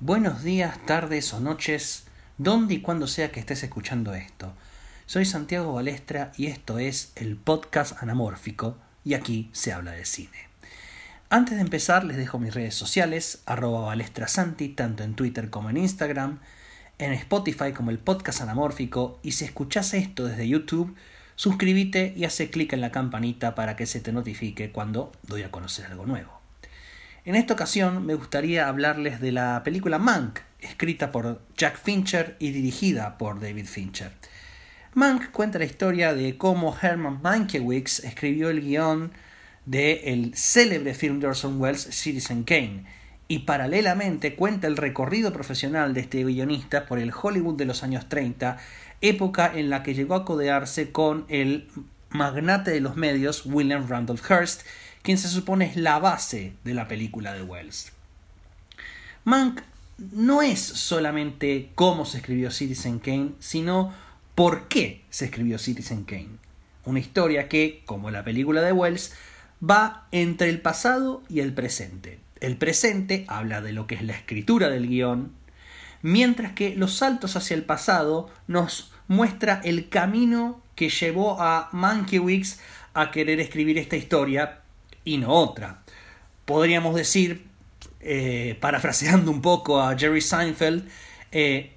Buenos días, tardes o noches, donde y cuando sea que estés escuchando esto. Soy Santiago Balestra y esto es el podcast anamórfico y aquí se habla de cine. Antes de empezar les dejo mis redes sociales, arroba balestrasanti, tanto en Twitter como en Instagram, en Spotify como el podcast anamórfico y si escuchas esto desde YouTube, suscríbete y hace clic en la campanita para que se te notifique cuando doy a conocer algo nuevo. En esta ocasión me gustaría hablarles de la película Mank, escrita por Jack Fincher y dirigida por David Fincher. Mank cuenta la historia de cómo Herman Mankiewicz escribió el guion del el célebre film de Orson Welles Citizen Kane y paralelamente cuenta el recorrido profesional de este guionista por el Hollywood de los años 30, época en la que llegó a codearse con el magnate de los medios William Randolph Hearst quien se supone es la base de la película de Wells. Mank no es solamente cómo se escribió Citizen Kane, sino por qué se escribió Citizen Kane. Una historia que, como la película de Wells, va entre el pasado y el presente. El presente habla de lo que es la escritura del guion, mientras que los saltos hacia el pasado nos muestra el camino que llevó a Mankiewicz a querer escribir esta historia y no otra. Podríamos decir, eh, parafraseando un poco a Jerry Seinfeld, eh,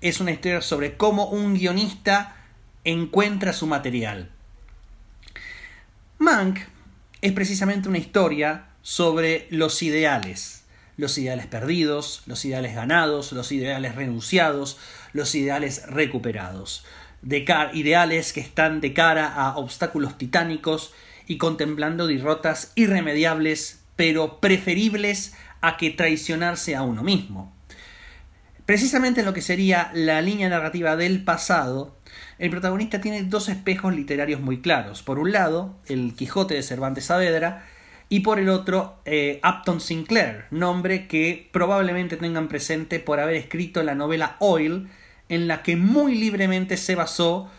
es una historia sobre cómo un guionista encuentra su material. Mank es precisamente una historia sobre los ideales, los ideales perdidos, los ideales ganados, los ideales renunciados, los ideales recuperados, de ideales que están de cara a obstáculos titánicos y contemplando derrotas irremediables, pero preferibles a que traicionarse a uno mismo. Precisamente en lo que sería la línea narrativa del pasado, el protagonista tiene dos espejos literarios muy claros. Por un lado, el Quijote de Cervantes Saavedra, y por el otro, eh, Upton Sinclair, nombre que probablemente tengan presente por haber escrito la novela Oil, en la que muy libremente se basó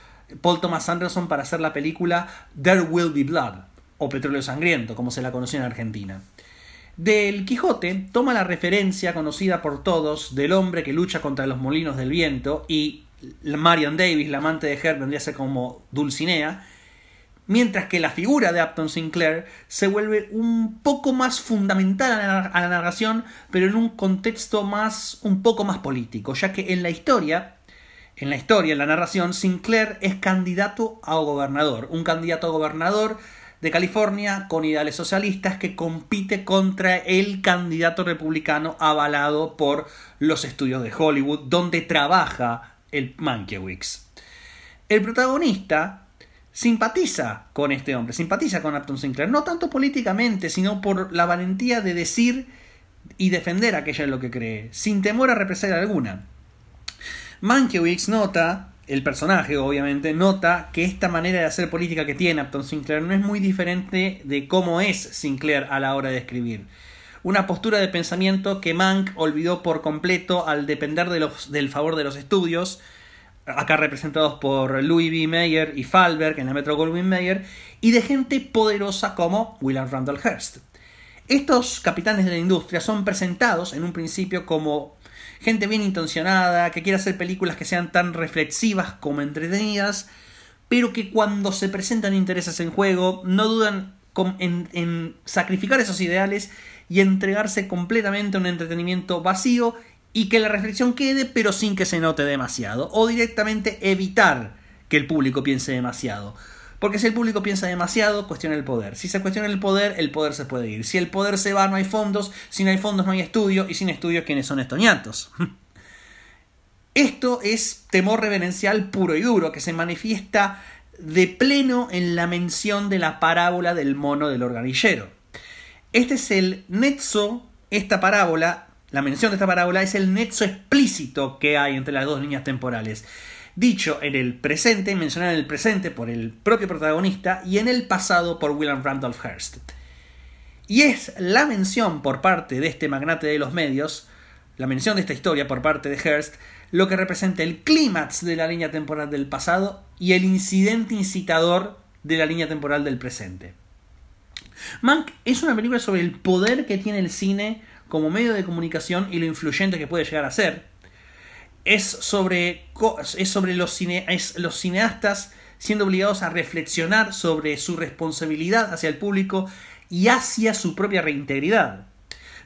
Paul Thomas Anderson para hacer la película There Will Be Blood, o Petróleo Sangriento, como se la conoció en Argentina. Del Quijote toma la referencia conocida por todos del hombre que lucha contra los molinos del viento y Marion Davis, la amante de Herb, vendría a ser como Dulcinea, mientras que la figura de Upton Sinclair se vuelve un poco más fundamental a la narración, pero en un contexto más un poco más político, ya que en la historia en la historia, en la narración, Sinclair es candidato a gobernador, un candidato a gobernador de California con ideales socialistas que compite contra el candidato republicano avalado por los estudios de Hollywood, donde trabaja el Mankiewicz. El protagonista simpatiza con este hombre, simpatiza con Upton Sinclair, no tanto políticamente, sino por la valentía de decir y defender aquello en lo que cree, sin temor a represalia alguna. Mankiewicz nota, el personaje obviamente, nota que esta manera de hacer política que tiene Upton Sinclair no es muy diferente de cómo es Sinclair a la hora de escribir. Una postura de pensamiento que Mank olvidó por completo al depender del favor de los estudios, acá representados por Louis B. Mayer y Falberg en la Metro Goldwyn Mayer, y de gente poderosa como William Randall Hearst. Estos capitanes de la industria son presentados en un principio como gente bien intencionada, que quiere hacer películas que sean tan reflexivas como entretenidas, pero que cuando se presentan intereses en juego no dudan en, sacrificar esos ideales y entregarse completamente a un entretenimiento vacío y que la reflexión quede pero sin que se note demasiado o directamente evitar que el público piense demasiado. Porque si el público piensa demasiado, cuestiona el poder. Si se cuestiona el poder, el poder se puede ir. Si el poder se va, no hay fondos. Si no hay fondos, no hay estudio. Y sin estudio, ¿quiénes son estos ñatos? Esto es temor reverencial puro y duro, que se manifiesta de pleno en la mención de la parábola del mono del organillero. Este es el nexo, esta parábola, la mención de esta parábola es el nexo explícito que hay entre las dos líneas temporales dicho en el presente, mencionado en el presente por el propio protagonista y en el pasado por William Randolph Hearst. Y es la mención por parte de este magnate de los medios, la mención de esta historia por parte de Hearst, lo que representa el clímax de la línea temporal del pasado y el incidente incitador de la línea temporal del presente. Mank es una película sobre el poder que tiene el cine como medio de comunicación y lo influyente que puede llegar a ser. Es sobre, es sobre los, los cineastas siendo obligados a reflexionar sobre su responsabilidad hacia el público y hacia su propia reintegridad.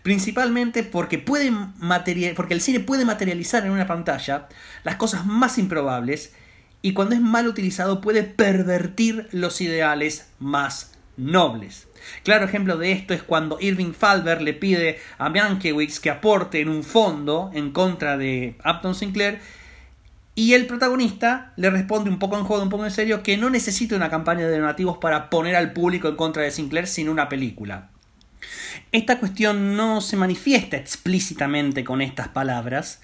Principalmente porque, puede porque el cine puede materializar en una pantalla las cosas más improbables y cuando es mal utilizado puede pervertir los ideales más nobles. Claro ejemplo de esto es cuando Irving Falber le pide a Mankiewicz que aporte en un fondo en contra de Upton Sinclair y el protagonista le responde un poco en juego, un poco en serio, que no necesita una campaña de donativos para poner al público en contra de Sinclair, sino una película. Esta cuestión no se manifiesta explícitamente con estas palabras,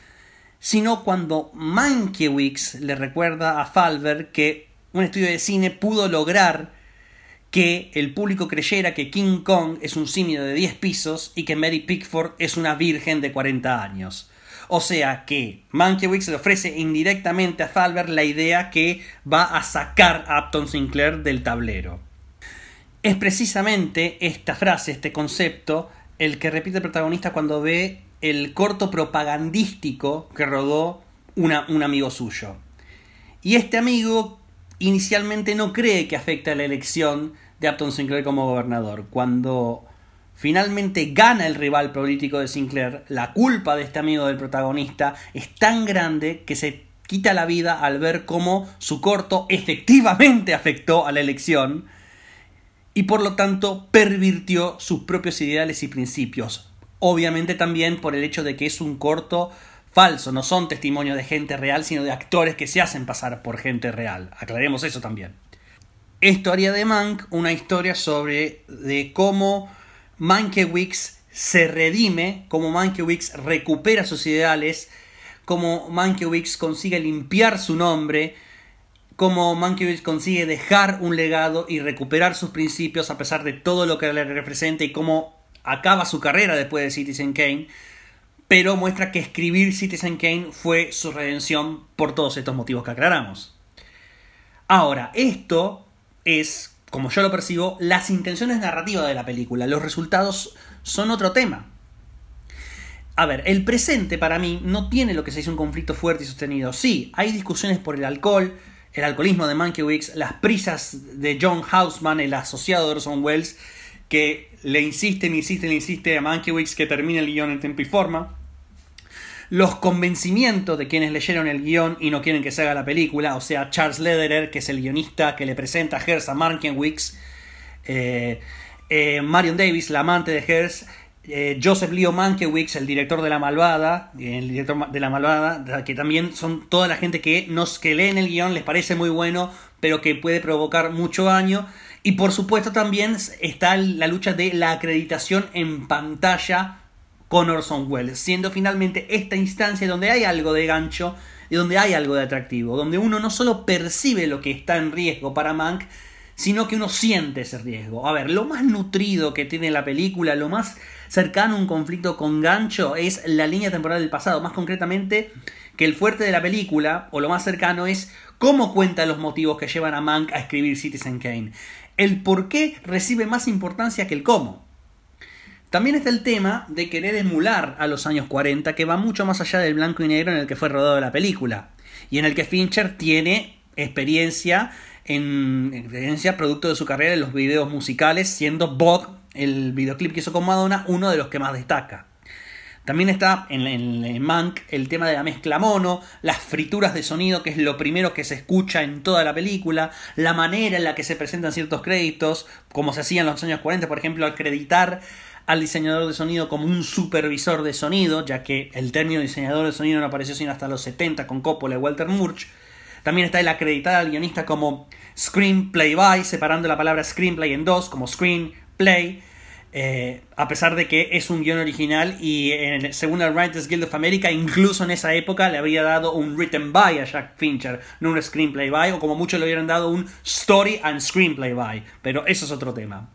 sino cuando Mankiewicz le recuerda a Falber que un estudio de cine pudo lograr que el público creyera que King Kong es un simio de 10 pisos y que Mary Pickford es una virgen de 40 años. O sea que Mankiewicz le ofrece indirectamente a Falber la idea que va a sacar a Upton Sinclair del tablero. Es precisamente esta frase, este concepto, el que repite el protagonista cuando ve el corto propagandístico que rodó un amigo suyo. Y este amigo inicialmente no cree que afecte a la elección de Upton Sinclair como gobernador. Cuando finalmente gana el rival político de Sinclair, la culpa de este amigo del protagonista es tan grande que se quita la vida al ver cómo su corto efectivamente afectó a la elección y por lo tanto pervirtió sus propios ideales y principios. Obviamente también por el hecho de que es un corto falso, no son testimonios de gente real, sino de actores que se hacen pasar por gente real. Aclaremos eso también. Haría de Mank una historia sobre de cómo Mankiewicz se redime, como Mankiewicz recupera sus ideales, como Mankiewicz consigue limpiar su nombre, como Mankiewicz consigue dejar un legado y recuperar sus principios a pesar de todo lo que le representa y cómo acaba su carrera después de Citizen Kane, pero muestra que escribir Citizen Kane fue su redención por todos estos motivos que aclaramos. Ahora, esto es como yo lo percibo, las intenciones narrativas de la película. Los resultados son otro tema. A ver, el presente para mí no tiene lo que se dice un conflicto fuerte y sostenido. Sí, hay discusiones por el alcohol, el alcoholismo de Mankiewicz, las prisas de John Houseman, el asociado de Orson Welles, que le insisten, insisten, insiste a Mankiewicz que termine el guion en tiempo y forma los convencimientos de quienes leyeron el guion y no quieren que se haga la película, o sea, Charles Lederer, que es el guionista que le presenta a Hearst a Markenwicz, eh, eh, Marion Davis, la amante de Hearst, eh, Joseph Leo Mankiewicz, el director de La Malvada, el director de La Malvada, que también son toda la gente que, nos, que leen el guion, les parece muy bueno, pero que puede provocar mucho daño. Y por supuesto también está la lucha de la acreditación en pantalla con Orson Welles, siendo finalmente esta instancia donde hay algo de gancho y donde hay algo de atractivo, donde uno no solo percibe lo que está en riesgo para Mank, sino que uno siente ese riesgo. A ver, lo más nutrido que tiene la película, lo más cercano a un conflicto con gancho es la línea temporal del pasado, más concretamente que el fuerte de la película, o lo más cercano, es cómo cuenta los motivos que llevan a Mank a escribir Citizen Kane. El por qué recibe más importancia que el cómo. También está el tema de querer emular a los años 40, que va mucho más allá del blanco y negro en el que fue rodado la película, y en el que Fincher tiene experiencia en experiencia producto de su carrera en los videos musicales, siendo Bob, el videoclip que hizo con Madonna, uno de los que más destaca. También está en, en, Mank el tema de la mezcla mono, las frituras de sonido, que es lo primero que se escucha en toda la película, la manera en la que se presentan ciertos créditos, como se hacía en los años 40, por ejemplo, acreditar al diseñador de sonido como un supervisor de sonido, ya que el término diseñador de sonido no apareció sino hasta los 70 con Coppola y Walter Murch. También está el acreditar al guionista como screenplay by, separando la palabra screenplay en dos, como screenplay, eh, a pesar de que es un guion original y según el Writers Guild of America, incluso en esa época le habría dado un written by a Jack Fincher, no un screenplay by, o como muchos le hubieran dado un story and screenplay by, pero eso es otro tema.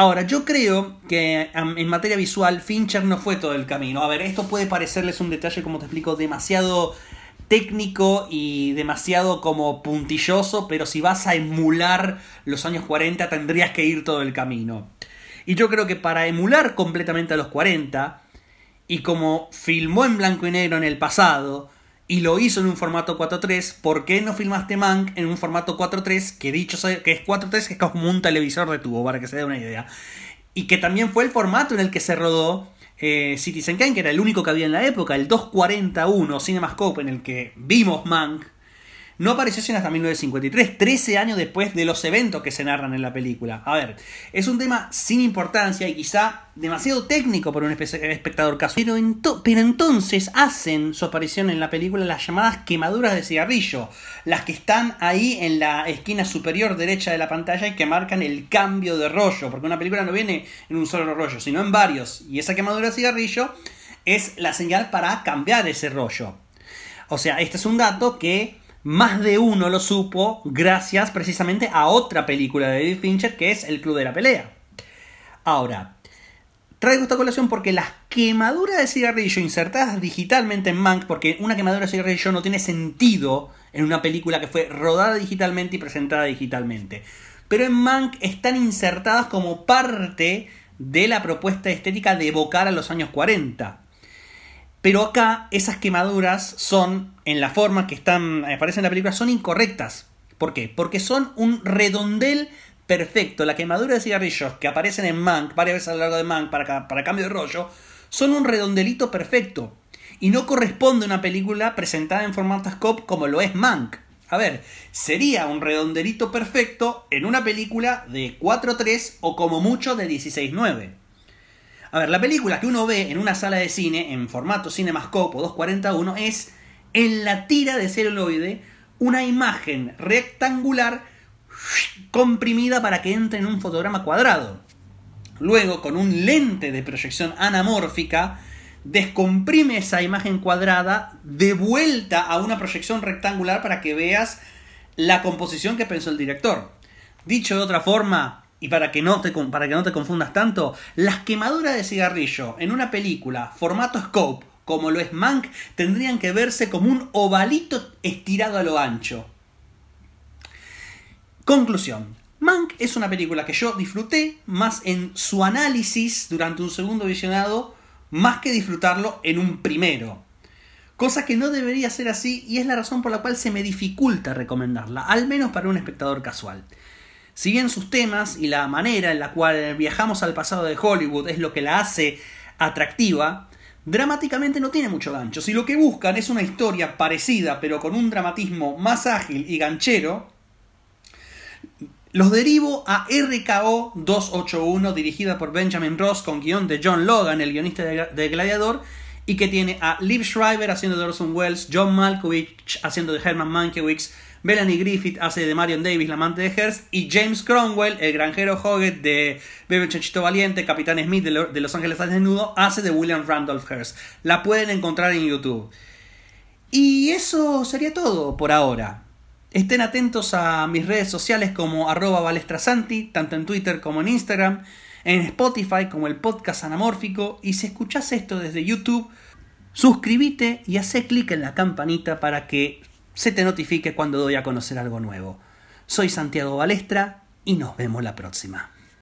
Ahora, yo creo que en materia visual Fincher no fue todo el camino. A ver, esto puede parecerles un detalle, como te explico, demasiado técnico y demasiado como puntilloso, pero si vas a emular los años 40 tendrías que ir todo el camino. Y yo creo que para emular completamente a los 40, y como filmó en blanco y negro en el pasado, y lo hizo en un formato 4.3, ¿por qué no filmaste Mank en un formato 4.3? Que dicho sea, que es 4.3, que es como un televisor de tubo, para que se dé una idea. Y que también fue el formato en el que se rodó eh, Citizen Kane, que era el único que había en la época, el 241 CinemaScope en el que vimos Mank no apareció sino hasta 1953, 13 años después de los eventos que se narran en la película. A ver, es un tema sin importancia y quizá demasiado técnico para un espectador casual. Pero, pero, entonces hacen su aparición en la película las llamadas quemaduras de cigarrillo, las que están ahí en la esquina superior derecha de la pantalla y que marcan el cambio de rollo, porque una película no viene en un solo rollo, sino en varios. Y esa quemadura de cigarrillo es la señal para cambiar ese rollo. O sea, este es un dato que más de uno lo supo gracias precisamente a otra película de David Fincher que es El Club de la Pelea. Ahora, traigo esta colación porque las quemaduras de cigarrillo insertadas digitalmente en Mank, porque una quemadura de cigarrillo no tiene sentido en una película que fue rodada digitalmente y presentada digitalmente. Pero en Mank están insertadas como parte de la propuesta estética de evocar a los años 40. Pero acá esas quemaduras son, en la forma que están, aparecen en la película, son incorrectas. ¿Por qué? Porque son un redondel perfecto. La quemadura de cigarrillos que aparecen en Mank, varias veces a lo largo de Mank, para, para cambio de rollo, son un redondelito perfecto. Y no corresponde a una película presentada en formato scope como lo es Mank. A ver, sería un redondelito perfecto en una película de 4.3 o como mucho de 16.9. A ver, la película que uno ve en una sala de cine en formato CinemaScope o 241 es en la tira de celuloide una imagen rectangular comprimida para que entre en un fotograma cuadrado. Luego, con un lente de proyección anamórfica, descomprime esa imagen cuadrada de vuelta a una proyección rectangular para que veas la composición que pensó el director. Dicho de otra forma, y para que, no te, para que no te confundas tanto, las quemaduras de cigarrillo en una película formato scope, como lo es Mank, tendrían que verse como un ovalito estirado a lo ancho. Conclusión. Mank es una película que yo disfruté más en su análisis durante un segundo visionado, más que disfrutarlo en un primero. Cosa que no debería ser así y es la razón por la cual se me dificulta recomendarla, al menos para un espectador casual. Si bien sus temas y la manera en la cual viajamos al pasado de Hollywood es lo que la hace atractiva, dramáticamente no tiene mucho gancho. Si lo que buscan es una historia parecida pero con un dramatismo más ágil y ganchero, los derivo a RKO 281 dirigida por Benjamin Ross con guion de John Logan, el guionista de Gladiador, y que tiene a Liv Schreiber haciendo de Orson Welles, John Malkovich haciendo de Herman Mankiewicz, Melanie Griffith hace de Marion Davis, la amante de Hearst, y James Cromwell, el granjero Hoggett de Bebe Chanchito Valiente, Capitán Smith de, Los Ángeles al Desnudo, hace de William Randolph Hearst. La pueden encontrar en YouTube. Y eso sería todo por ahora. Estén atentos a mis redes sociales como arroba balestrasanti, tanto en Twitter como en Instagram, en Spotify como el podcast anamórfico, y si escuchas esto desde YouTube, suscríbete y hace clic en la campanita para que se te notifique cuando doy a conocer algo nuevo. Soy Santiago Balestra y nos vemos la próxima.